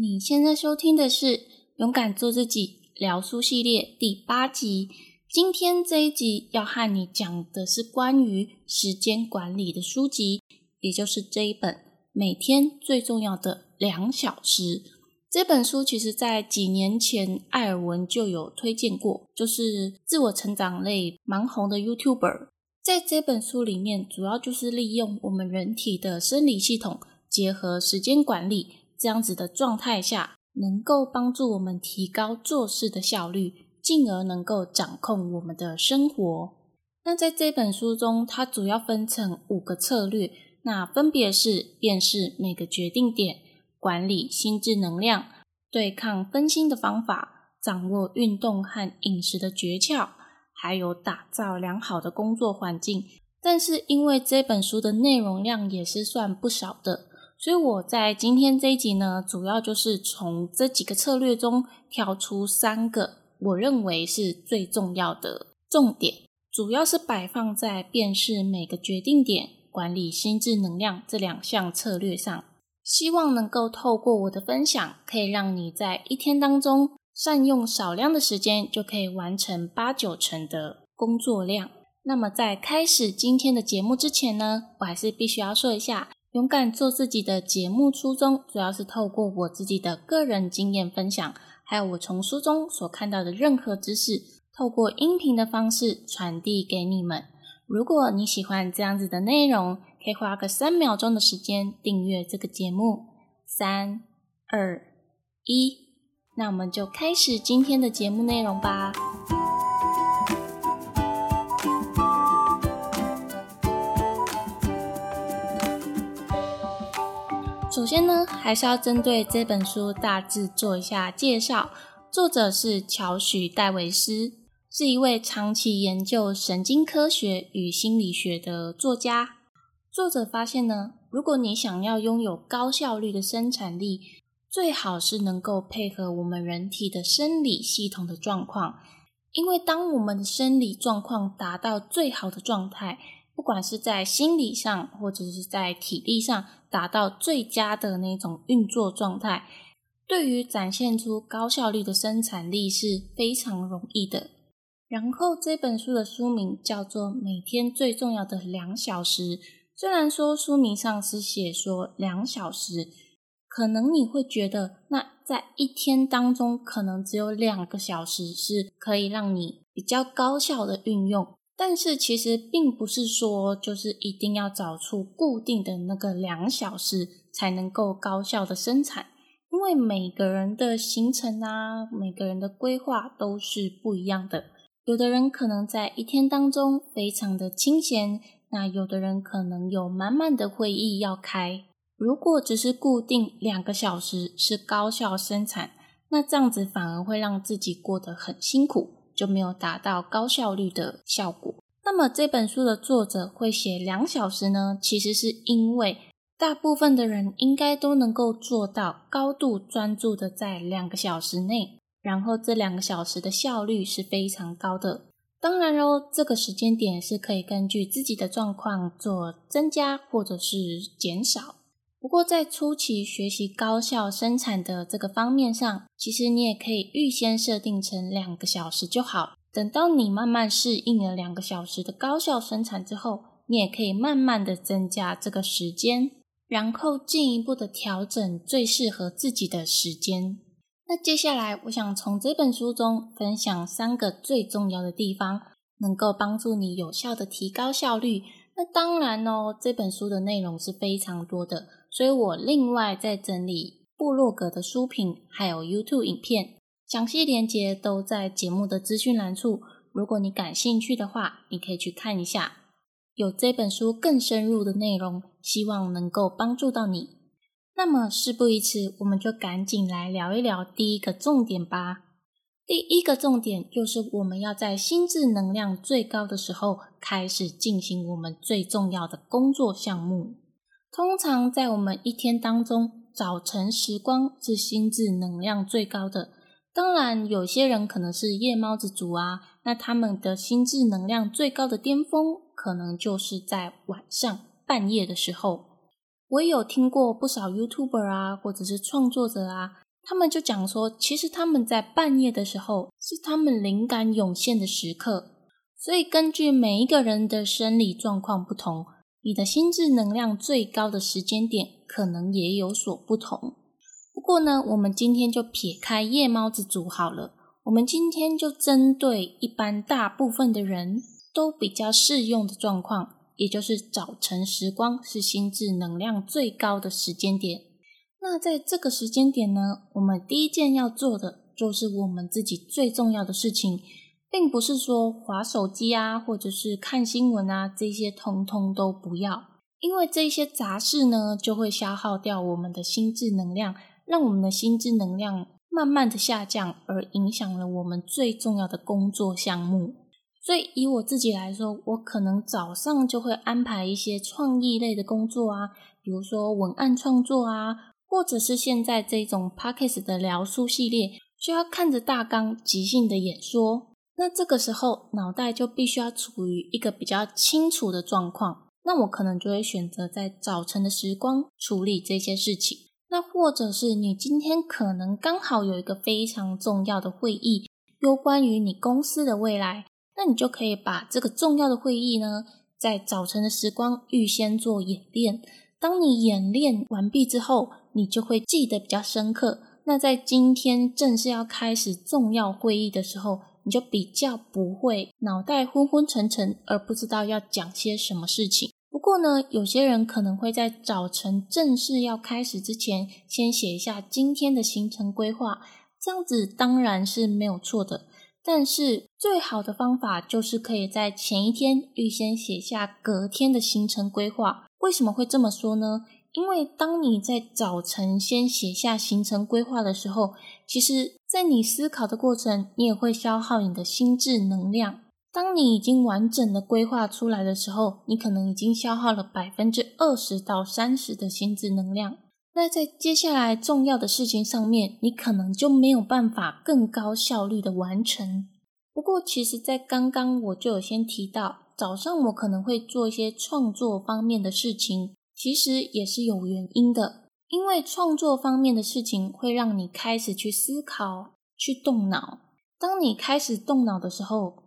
你现在收听的是《勇敢做自己》聊书系列第八集。今天这一集要和你讲的是关于时间管理的书籍，也就是这一本《每天最重要的两小时》。这本书其实在几年前艾尔文就有推荐过，就是自我成长类蛮红的 YouTuber。在这本书里面，主要就是利用我们人体的生理系统，结合时间管理这样子的状态下，能够帮助我们提高做事的效率，进而能够掌控我们的生活。那在这本书中，它主要分成五个策略，那分别是辨识每个决定点、管理心智能量、对抗分心的方法、掌握运动和饮食的诀窍。还有打造良好的工作环境，但是因为这本书的内容量也是算不少的，所以我在今天这一集呢，主要就是从这几个策略中挑出三个我认为是最重要的重点，主要是摆放在辨识每个决定点、管理心智能量这两项策略上，希望能够透过我的分享，可以让你在一天当中。善用少量的时间，就可以完成八九成的工作量。那么，在开始今天的节目之前呢，我还是必须要说一下，勇敢做自己的节目初衷，主要是透过我自己的个人经验分享，还有我从书中所看到的任何知识，透过音频的方式传递给你们。如果你喜欢这样子的内容，可以花个三秒钟的时间订阅这个节目。三、二、一。那我们就开始今天的节目内容吧。首先呢，还是要针对这本书大致做一下介绍。作者是乔许·戴维斯，是一位长期研究神经科学与心理学的作家。作者发现呢，如果你想要拥有高效率的生产力，最好是能够配合我们人体的生理系统的状况，因为当我们的生理状况达到最好的状态，不管是在心理上或者是在体力上达到最佳的那种运作状态，对于展现出高效率的生产力是非常容易的。然后这本书的书名叫做《每天最重要的两小时》，虽然说书名上是写说两小时。可能你会觉得，那在一天当中，可能只有两个小时是可以让你比较高效的运用。但是其实并不是说，就是一定要找出固定的那个两小时才能够高效的生产，因为每个人的行程啊，每个人的规划都是不一样的。有的人可能在一天当中非常的清闲，那有的人可能有满满的会议要开。如果只是固定两个小时是高效生产，那这样子反而会让自己过得很辛苦，就没有达到高效率的效果。那么这本书的作者会写两小时呢？其实是因为大部分的人应该都能够做到高度专注的在两个小时内，然后这两个小时的效率是非常高的。当然喽，这个时间点是可以根据自己的状况做增加或者是减少。不过，在初期学习高效生产的这个方面上，其实你也可以预先设定成两个小时就好。等到你慢慢适应了两个小时的高效生产之后，你也可以慢慢的增加这个时间，然后进一步的调整最适合自己的时间。那接下来，我想从这本书中分享三个最重要的地方，能够帮助你有效的提高效率。那当然哦，这本书的内容是非常多的。所以我另外在整理部落格的书评，还有 YouTube 影片，详细连接都在节目的资讯栏处。如果你感兴趣的话，你可以去看一下，有这本书更深入的内容，希望能够帮助到你。那么事不宜迟，我们就赶紧来聊一聊第一个重点吧。第一个重点就是我们要在心智能量最高的时候，开始进行我们最重要的工作项目。通常在我们一天当中，早晨时光是心智能量最高的。当然，有些人可能是夜猫子族啊，那他们的心智能量最高的巅峰，可能就是在晚上半夜的时候。我也有听过不少 YouTuber 啊，或者是创作者啊，他们就讲说，其实他们在半夜的时候是他们灵感涌现的时刻，所以根据每一个人的生理状况不同，你的心智能量最高的时间点可能也有所不同。不过呢，我们今天就撇开夜猫子组好了，我们今天就针对一般大部分的人都比较适用的状况。也就是早晨时光是心智能量最高的时间点。那在这个时间点呢，我们第一件要做的就是我们自己最重要的事情，并不是说划手机啊，或者是看新闻啊，这些通通都不要，因为这些杂事呢就会消耗掉我们的心智能量，让我们的心智能量慢慢的下降，而影响了我们最重要的工作项目。所以，以我自己来说，我可能早上就会安排一些创意类的工作啊，比如说文案创作啊，或者是现在这种 p o c k e t 的聊书系列，需要看着大纲即兴的演说。那这个时候，脑袋就必须要处于一个比较清楚的状况。那我可能就会选择在早晨的时光处理这些事情。那或者是你今天可能刚好有一个非常重要的会议，有关于你公司的未来。那你就可以把这个重要的会议呢，在早晨的时光预先做演练。当你演练完毕之后，你就会记得比较深刻。那在今天正式要开始重要会议的时候，你就比较不会脑袋昏昏沉沉，而不知道要讲些什么事情。不过呢，有些人可能会在早晨正式要开始之前，先写一下今天的行程规划，这样子当然是没有错的。但是最好的方法就是可以在前一天预先写下隔天的行程规划。为什么会这么说呢？因为当你在早晨先写下行程规划的时候，其实，在你思考的过程，你也会消耗你的心智能量。当你已经完整的规划出来的时候，你可能已经消耗了百分之二十到三十的心智能量。那在接下来重要的事情上面，你可能就没有办法更高效率的完成。不过，其实，在刚刚我就有先提到，早上我可能会做一些创作方面的事情，其实也是有原因的。因为创作方面的事情会让你开始去思考、去动脑。当你开始动脑的时候，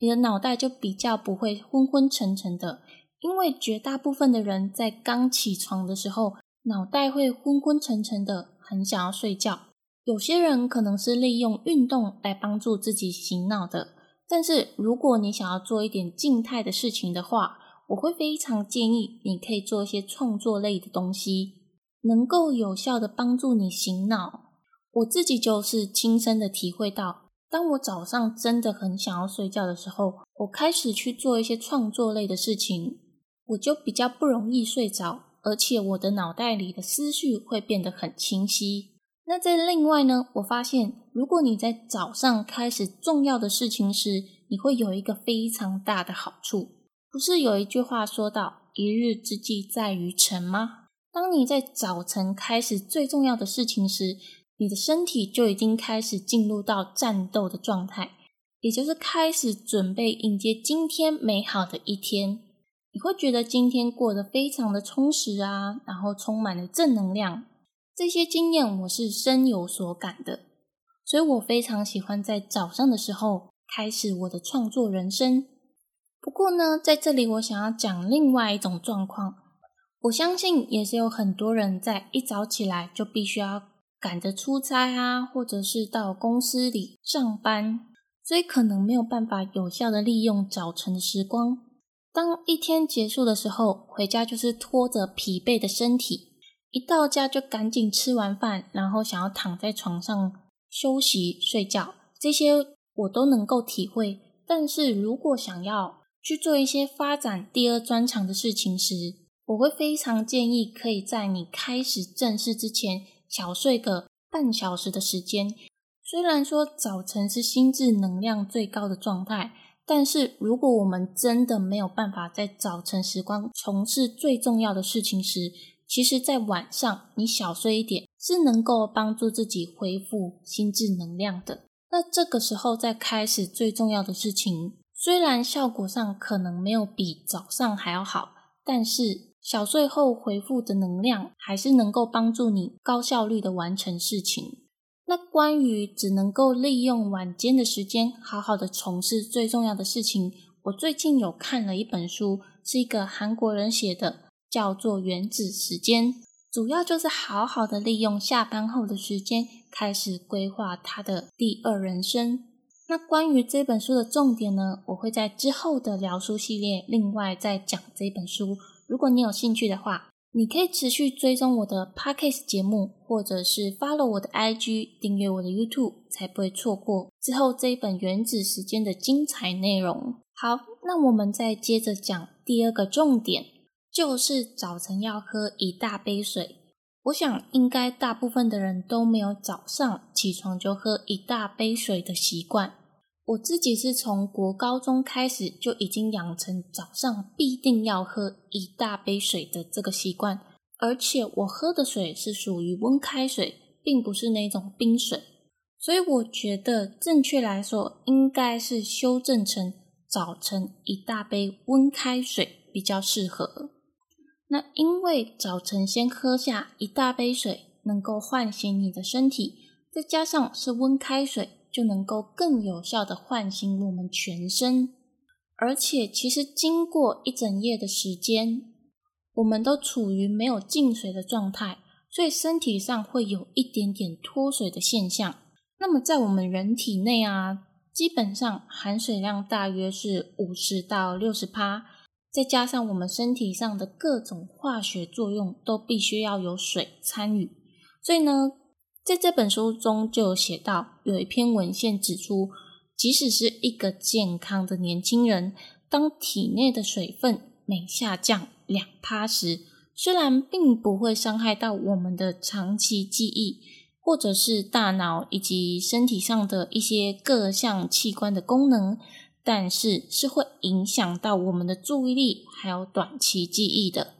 你的脑袋就比较不会昏昏沉沉的。因为绝大部分的人在刚起床的时候，脑袋会昏昏沉沉的，很想要睡觉。有些人可能是利用运动来帮助自己醒脑的，但是如果你想要做一点静态的事情的话，我会非常建议你可以做一些创作类的东西，能够有效的帮助你醒脑。我自己就是亲身的体会到，当我早上真的很想要睡觉的时候，我开始去做一些创作类的事情，我就比较不容易睡着。而且我的脑袋里的思绪会变得很清晰。那在另外呢，我发现如果你在早上开始重要的事情时，你会有一个非常大的好处。不是有一句话说到“一日之计在于晨”吗？当你在早晨开始最重要的事情时，你的身体就已经开始进入到战斗的状态，也就是开始准备迎接今天美好的一天。你会觉得今天过得非常的充实啊，然后充满了正能量。这些经验我是深有所感的，所以我非常喜欢在早上的时候开始我的创作人生。不过呢，在这里我想要讲另外一种状况，我相信也是有很多人在一早起来就必须要赶着出差啊，或者是到公司里上班，所以可能没有办法有效的利用早晨的时光。当一天结束的时候，回家就是拖着疲惫的身体，一到家就赶紧吃完饭，然后想要躺在床上休息睡觉，这些我都能够体会。但是如果想要去做一些发展第二专长的事情时，我会非常建议可以在你开始正式之前小睡个半小时的时间。虽然说早晨是心智能量最高的状态。但是，如果我们真的没有办法在早晨时光从事最重要的事情时，其实，在晚上你小睡一点是能够帮助自己恢复心智能量的。那这个时候再开始最重要的事情，虽然效果上可能没有比早上还要好，但是小睡后回复的能量还是能够帮助你高效率的完成事情。那关于只能够利用晚间的时间，好好的从事最重要的事情，我最近有看了一本书，是一个韩国人写的，叫做《原子时间》，主要就是好好的利用下班后的时间，开始规划他的第二人生。那关于这本书的重点呢，我会在之后的聊书系列另外再讲这本书。如果你有兴趣的话，你可以持续追踪我的 podcast 节目，或者是 follow 我的 IG，订阅我的 YouTube，才不会错过之后这一本《原子时间》的精彩内容。好，那我们再接着讲第二个重点，就是早晨要喝一大杯水。我想应该大部分的人都没有早上起床就喝一大杯水的习惯。我自己是从国高中开始就已经养成早上必定要喝一大杯水的这个习惯，而且我喝的水是属于温开水，并不是那种冰水，所以我觉得正确来说应该是修正成早晨一大杯温开水比较适合。那因为早晨先喝下一大杯水，能够唤醒你的身体，再加上是温开水。就能够更有效的唤醒我们全身，而且其实经过一整夜的时间，我们都处于没有进水的状态，所以身体上会有一点点脱水的现象。那么在我们人体内啊，基本上含水量大约是五十到六十帕，再加上我们身体上的各种化学作用，都必须要有水参与，所以呢。在这本书中就有写到，有一篇文献指出，即使是一个健康的年轻人，当体内的水分每下降两趴时，虽然并不会伤害到我们的长期记忆，或者是大脑以及身体上的一些各项器官的功能，但是是会影响到我们的注意力还有短期记忆的。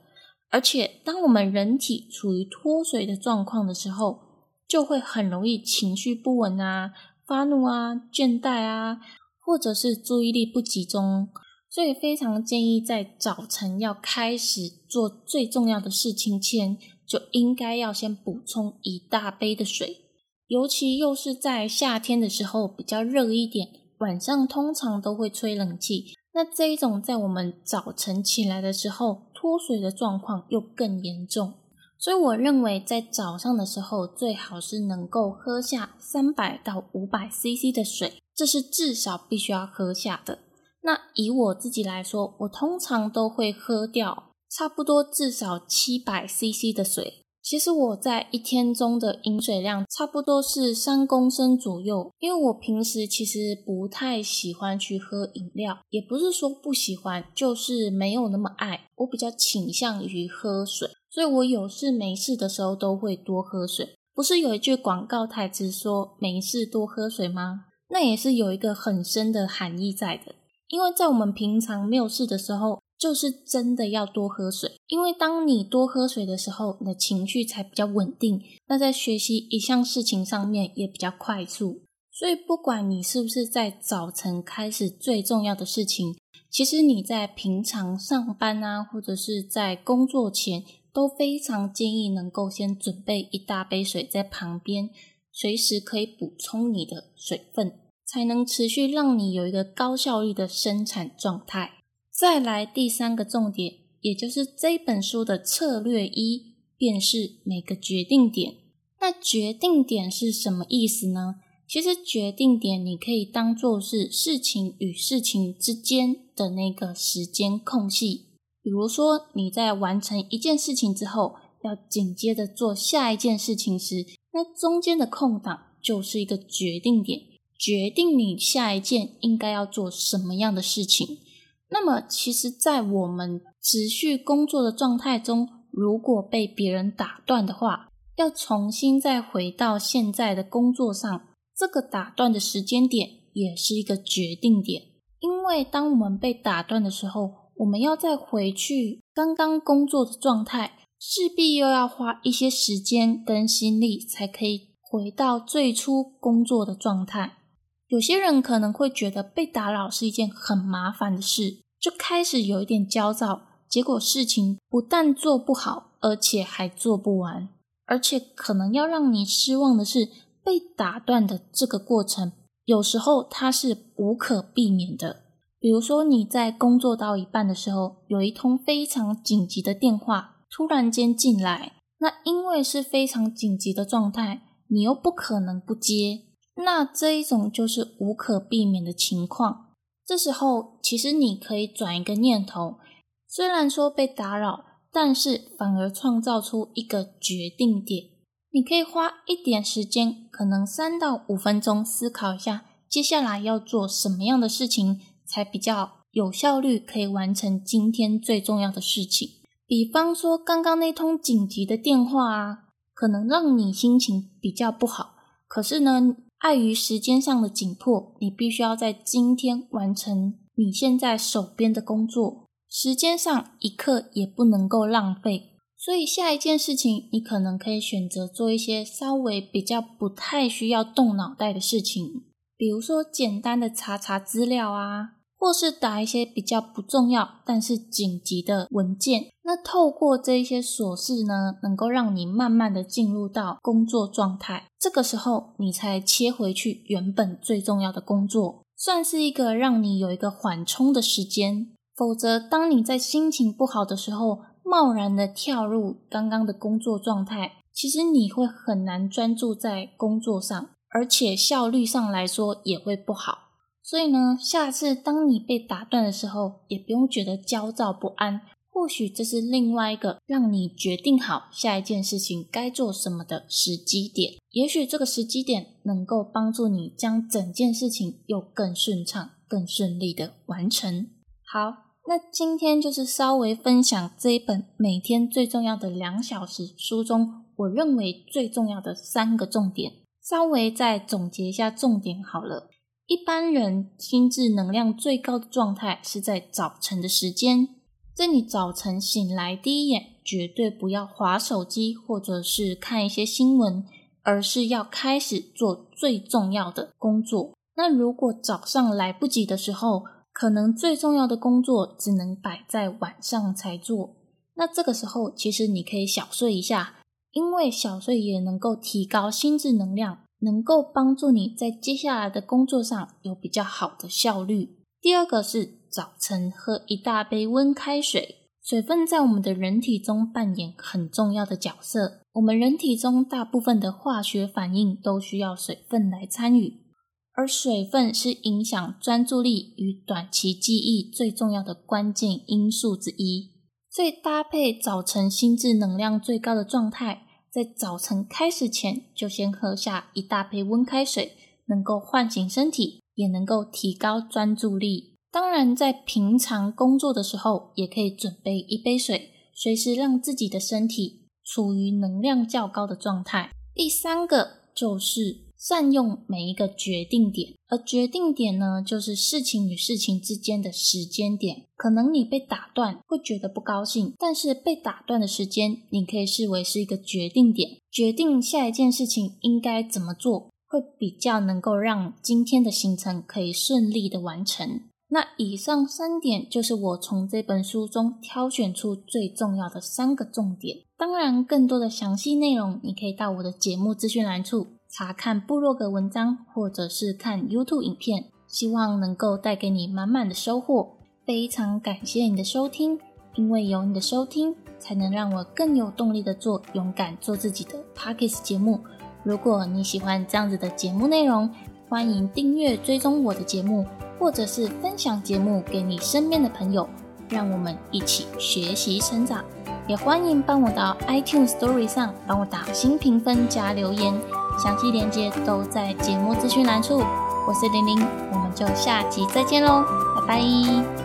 而且，当我们人体处于脱水的状况的时候，就会很容易情绪不稳啊，发怒啊，倦怠啊，或者是注意力不集中，所以非常建议在早晨要开始做最重要的事情前，就应该要先补充一大杯的水。尤其又是在夏天的时候比较热一点，晚上通常都会吹冷气，那这一种在我们早晨起来的时候脱水的状况又更严重。所以我认为，在早上的时候，最好是能够喝下三百到五百 CC 的水，这是至少必须要喝下的。那以我自己来说，我通常都会喝掉差不多至少七百 CC 的水。其实我在一天中的饮水量差不多是三公升左右，因为我平时其实不太喜欢去喝饮料，也不是说不喜欢，就是没有那么爱。我比较倾向于喝水。所以我有事没事的时候都会多喝水。不是有一句广告台词说“没事多喝水”吗？那也是有一个很深的含义在的。因为在我们平常没有事的时候，就是真的要多喝水。因为当你多喝水的时候，你的情绪才比较稳定。那在学习一项事情上面也比较快速。所以不管你是不是在早晨开始最重要的事情，其实你在平常上班啊，或者是在工作前。都非常建议能够先准备一大杯水在旁边，随时可以补充你的水分，才能持续让你有一个高效率的生产状态。再来第三个重点，也就是这本书的策略一，便是每个决定点。那决定点是什么意思呢？其实决定点你可以当做是事情与事情之间的那个时间空隙。比如说，你在完成一件事情之后，要紧接着做下一件事情时，那中间的空档就是一个决定点，决定你下一件应该要做什么样的事情。那么，其实，在我们持续工作的状态中，如果被别人打断的话，要重新再回到现在的工作上，这个打断的时间点也是一个决定点，因为当我们被打断的时候。我们要再回去刚刚工作的状态，势必又要花一些时间跟心力，才可以回到最初工作的状态。有些人可能会觉得被打扰是一件很麻烦的事，就开始有一点焦躁，结果事情不但做不好，而且还做不完。而且可能要让你失望的是，被打断的这个过程，有时候它是无可避免的。比如说你在工作到一半的时候，有一通非常紧急的电话突然间进来，那因为是非常紧急的状态，你又不可能不接，那这一种就是无可避免的情况。这时候其实你可以转一个念头，虽然说被打扰，但是反而创造出一个决定点。你可以花一点时间，可能三到五分钟思考一下，接下来要做什么样的事情才比较有效率，可以完成今天最重要的事情。比方说，刚刚那通紧急的电话啊，可能让你心情比较不好。可是呢，碍于时间上的紧迫，你必须要在今天完成你现在手边的工作，时间上一刻也不能够浪费。所以下一件事情，你可能可以选择做一些稍微比较不太需要动脑袋的事情，比如说简单的查查资料啊，或是打一些比较不重要但是紧急的文件。那透过这一些琐事呢，能够让你慢慢的进入到工作状态，这个时候你才切回去原本最重要的工作，算是一个让你有一个缓冲的时间。否则，当你在心情不好的时候，贸然的跳入刚刚的工作状态，其实你会很难专注在工作上，而且效率上来说也会不好。所以呢，下次当你被打断的时候，也不用觉得焦躁不安。或许这是另外一个让你决定好下一件事情该做什么的时机点。也许这个时机点能够帮助你将整件事情又更顺畅、更顺利的完成。好。那今天就是稍微分享这一本每天最重要的两小时书中，我认为最重要的三个重点，稍微再总结一下重点好了。一般人心智能量最高的状态是在早晨的时间，在你早晨醒来第一眼，绝对不要划手机或者是看一些新闻，而是要开始做最重要的工作。那如果早上来不及的时候，可能最重要的工作只能摆在晚上才做，那这个时候其实你可以小睡一下，因为小睡也能够提高心智能量，能够帮助你在接下来的工作上有比较好的效率。第二个是早晨喝一大杯温开水，水分在我们的人体中扮演很重要的角色，我们人体中大部分的化学反应都需要水分来参与。而水分是影响专注力与短期记忆最重要的关键因素之一，所以搭配早晨心智能量最高的状态，在早晨开始前就先喝下一大杯温开水，能够唤醒身体，也能够提高专注力。当然，在平常工作的时候，也可以准备一杯水，随时让自己的身体处于能量较高的状态。第三个就是。善用每一个决定点，而决定点呢，就是事情与事情之间的时间点。可能你被打断会觉得不高兴，但是被打断的时间，你可以视为是一个决定点，决定下一件事情应该怎么做，会比较能够让今天的行程可以顺利的完成。那以上三点就是我从这本书中挑选出最重要的三个重点。当然，更多的详细内容，你可以到我的节目资讯栏处。查看部落格文章，或者是看 YouTube 影片，希望能够带给你满满的收获。非常感谢你的收听，因为有你的收听，才能让我更有动力的做勇敢做自己的 Pockets 节目。如果你喜欢这样子的节目内容，欢迎订阅追踪我的节目，或者是分享节目给你身边的朋友，让我们一起学习成长。也欢迎帮我到 iTunes Story 上帮我打新评分加留言。详细链接都在节目资讯栏处。我是玲玲，我们就下集再见喽，拜拜。